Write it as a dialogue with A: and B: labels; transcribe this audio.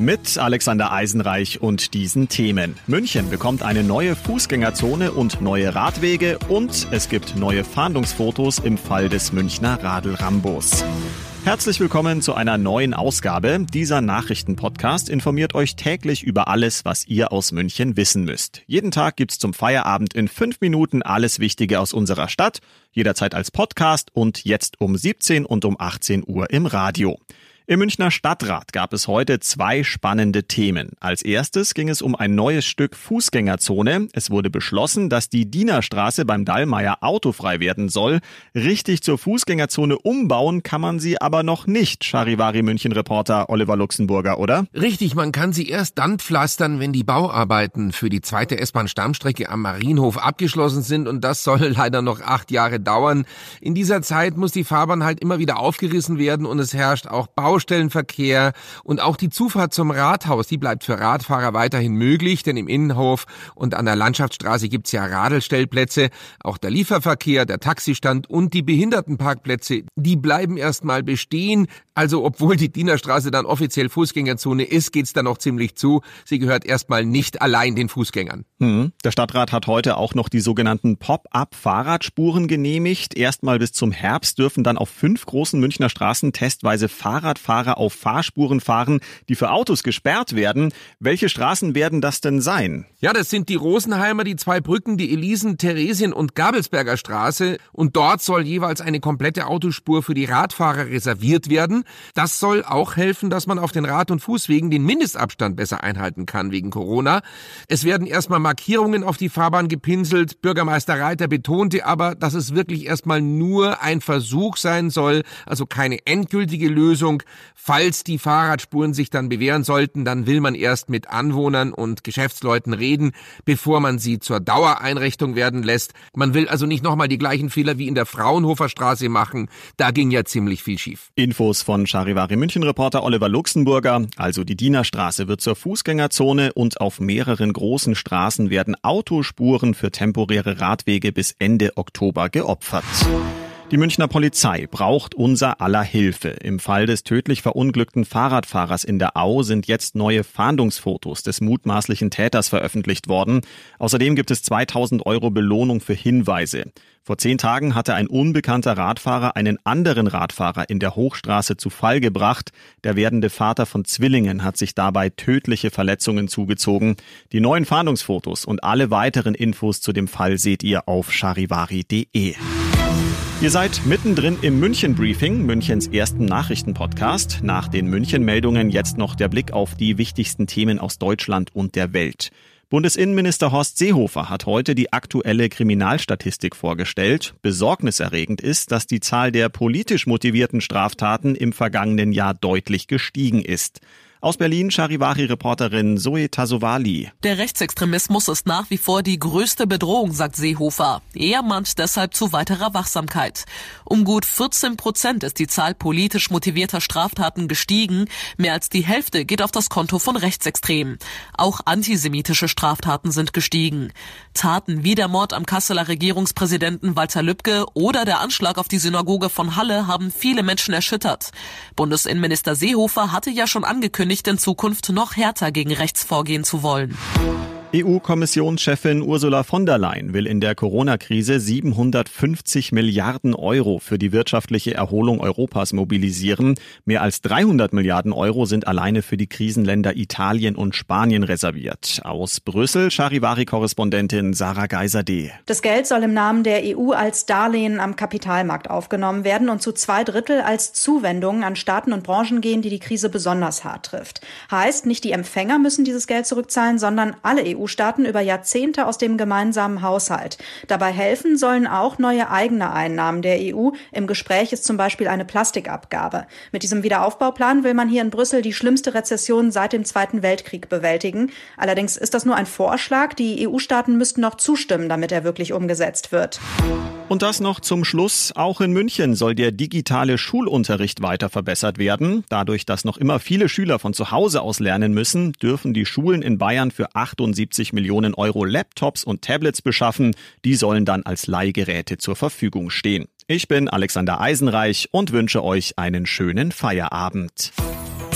A: Mit Alexander Eisenreich und diesen Themen. München bekommt eine neue Fußgängerzone und neue Radwege und es gibt neue Fahndungsfotos im Fall des Münchner Radl-Rambos. Herzlich willkommen zu einer neuen Ausgabe. Dieser Nachrichtenpodcast informiert euch täglich über alles, was ihr aus München wissen müsst. Jeden Tag gibt's zum Feierabend in fünf Minuten alles Wichtige aus unserer Stadt, jederzeit als Podcast und jetzt um 17 und um 18 Uhr im Radio. Im Münchner Stadtrat gab es heute zwei spannende Themen. Als erstes ging es um ein neues Stück Fußgängerzone. Es wurde beschlossen, dass die Dienerstraße beim Dallmayr autofrei werden soll. Richtig zur Fußgängerzone umbauen kann man sie aber noch nicht, Charivari München Reporter Oliver Luxemburger, oder?
B: Richtig, man kann sie erst dann pflastern, wenn die Bauarbeiten für die zweite S-Bahn-Stammstrecke am Marienhof abgeschlossen sind und das soll leider noch acht Jahre dauern. In dieser Zeit muss die Fahrbahn halt immer wieder aufgerissen werden und es herrscht auch Bau Baustellenverkehr und auch die Zufahrt zum Rathaus, die bleibt für Radfahrer weiterhin möglich, denn im Innenhof und an der Landschaftsstraße gibt's ja Radelstellplätze. Auch der Lieferverkehr, der Taxistand und die Behindertenparkplätze, die bleiben erstmal bestehen. Also obwohl die Dienerstraße dann offiziell Fußgängerzone ist, geht's da noch ziemlich zu. Sie gehört erstmal nicht allein den Fußgängern.
A: Hm. Der Stadtrat hat heute auch noch die sogenannten Pop-up-Fahrradspuren genehmigt. Erstmal bis zum Herbst dürfen dann auf fünf großen Münchner Straßen testweise Fahrradfahrer Radfahrer auf Fahrspuren fahren, die für Autos gesperrt werden. Welche Straßen werden das denn sein?
B: Ja, das sind die Rosenheimer, die zwei Brücken, die Elisen, Theresien und Gabelsberger Straße. Und dort soll jeweils eine komplette Autospur für die Radfahrer reserviert werden. Das soll auch helfen, dass man auf den Rad- und Fußwegen den Mindestabstand besser einhalten kann wegen Corona. Es werden erstmal Markierungen auf die Fahrbahn gepinselt. Bürgermeister Reiter betonte aber, dass es wirklich erstmal nur ein Versuch sein soll, also keine endgültige Lösung. Falls die Fahrradspuren sich dann bewähren sollten, dann will man erst mit Anwohnern und Geschäftsleuten reden, bevor man sie zur Dauereinrichtung werden lässt. Man will also nicht nochmal die gleichen Fehler wie in der Fraunhofer Straße machen. Da ging ja ziemlich viel schief.
A: Infos von Charivari München Reporter Oliver Luxemburger. Also die Dienerstraße wird zur Fußgängerzone und auf mehreren großen Straßen werden Autospuren für temporäre Radwege bis Ende Oktober geopfert. Die Münchner Polizei braucht unser aller Hilfe. Im Fall des tödlich verunglückten Fahrradfahrers in der Au sind jetzt neue Fahndungsfotos des mutmaßlichen Täters veröffentlicht worden. Außerdem gibt es 2000 Euro Belohnung für Hinweise. Vor zehn Tagen hatte ein unbekannter Radfahrer einen anderen Radfahrer in der Hochstraße zu Fall gebracht. Der werdende Vater von Zwillingen hat sich dabei tödliche Verletzungen zugezogen. Die neuen Fahndungsfotos und alle weiteren Infos zu dem Fall seht ihr auf charivari.de. Ihr seid mittendrin im München Briefing, Münchens ersten Nachrichtenpodcast. Nach den München Meldungen jetzt noch der Blick auf die wichtigsten Themen aus Deutschland und der Welt. Bundesinnenminister Horst Seehofer hat heute die aktuelle Kriminalstatistik vorgestellt. Besorgniserregend ist, dass die Zahl der politisch motivierten Straftaten im vergangenen Jahr deutlich gestiegen ist. Aus Berlin Charivari-Reporterin Zoe Tasovali.
C: Der Rechtsextremismus ist nach wie vor die größte Bedrohung, sagt Seehofer. Er mahnt deshalb zu weiterer Wachsamkeit. Um gut 14 Prozent ist die Zahl politisch motivierter Straftaten gestiegen. Mehr als die Hälfte geht auf das Konto von Rechtsextremen. Auch antisemitische Straftaten sind gestiegen. Taten wie der Mord am Kasseler Regierungspräsidenten Walter Lübcke oder der Anschlag auf die Synagoge von Halle haben viele Menschen erschüttert. Bundesinnenminister Seehofer hatte ja schon angekündigt, nicht in Zukunft noch härter gegen rechts vorgehen zu wollen.
A: EU-Kommissionschefin Ursula von der Leyen will in der Corona-Krise 750 Milliarden Euro für die wirtschaftliche Erholung Europas mobilisieren. Mehr als 300 Milliarden Euro sind alleine für die Krisenländer Italien und Spanien reserviert. Aus Brüssel Charivari-Korrespondentin Sarah Geiser-D.
D: Das Geld soll im Namen der EU als Darlehen am Kapitalmarkt aufgenommen werden und zu zwei Drittel als Zuwendungen an Staaten und Branchen gehen, die die Krise besonders hart trifft. Heißt, nicht die Empfänger müssen dieses Geld zurückzahlen, sondern alle EU EU-Staaten über Jahrzehnte aus dem gemeinsamen Haushalt. Dabei helfen sollen auch neue eigene Einnahmen der EU. Im Gespräch ist zum Beispiel eine Plastikabgabe. Mit diesem Wiederaufbauplan will man hier in Brüssel die schlimmste Rezession seit dem Zweiten Weltkrieg bewältigen. Allerdings ist das nur ein Vorschlag. Die EU-Staaten müssten noch zustimmen, damit er wirklich umgesetzt wird.
A: Und das noch zum Schluss. Auch in München soll der digitale Schulunterricht weiter verbessert werden. Dadurch, dass noch immer viele Schüler von zu Hause aus lernen müssen, dürfen die Schulen in Bayern für 78 Millionen Euro Laptops und Tablets beschaffen. Die sollen dann als Leihgeräte zur Verfügung stehen. Ich bin Alexander Eisenreich und wünsche euch einen schönen Feierabend.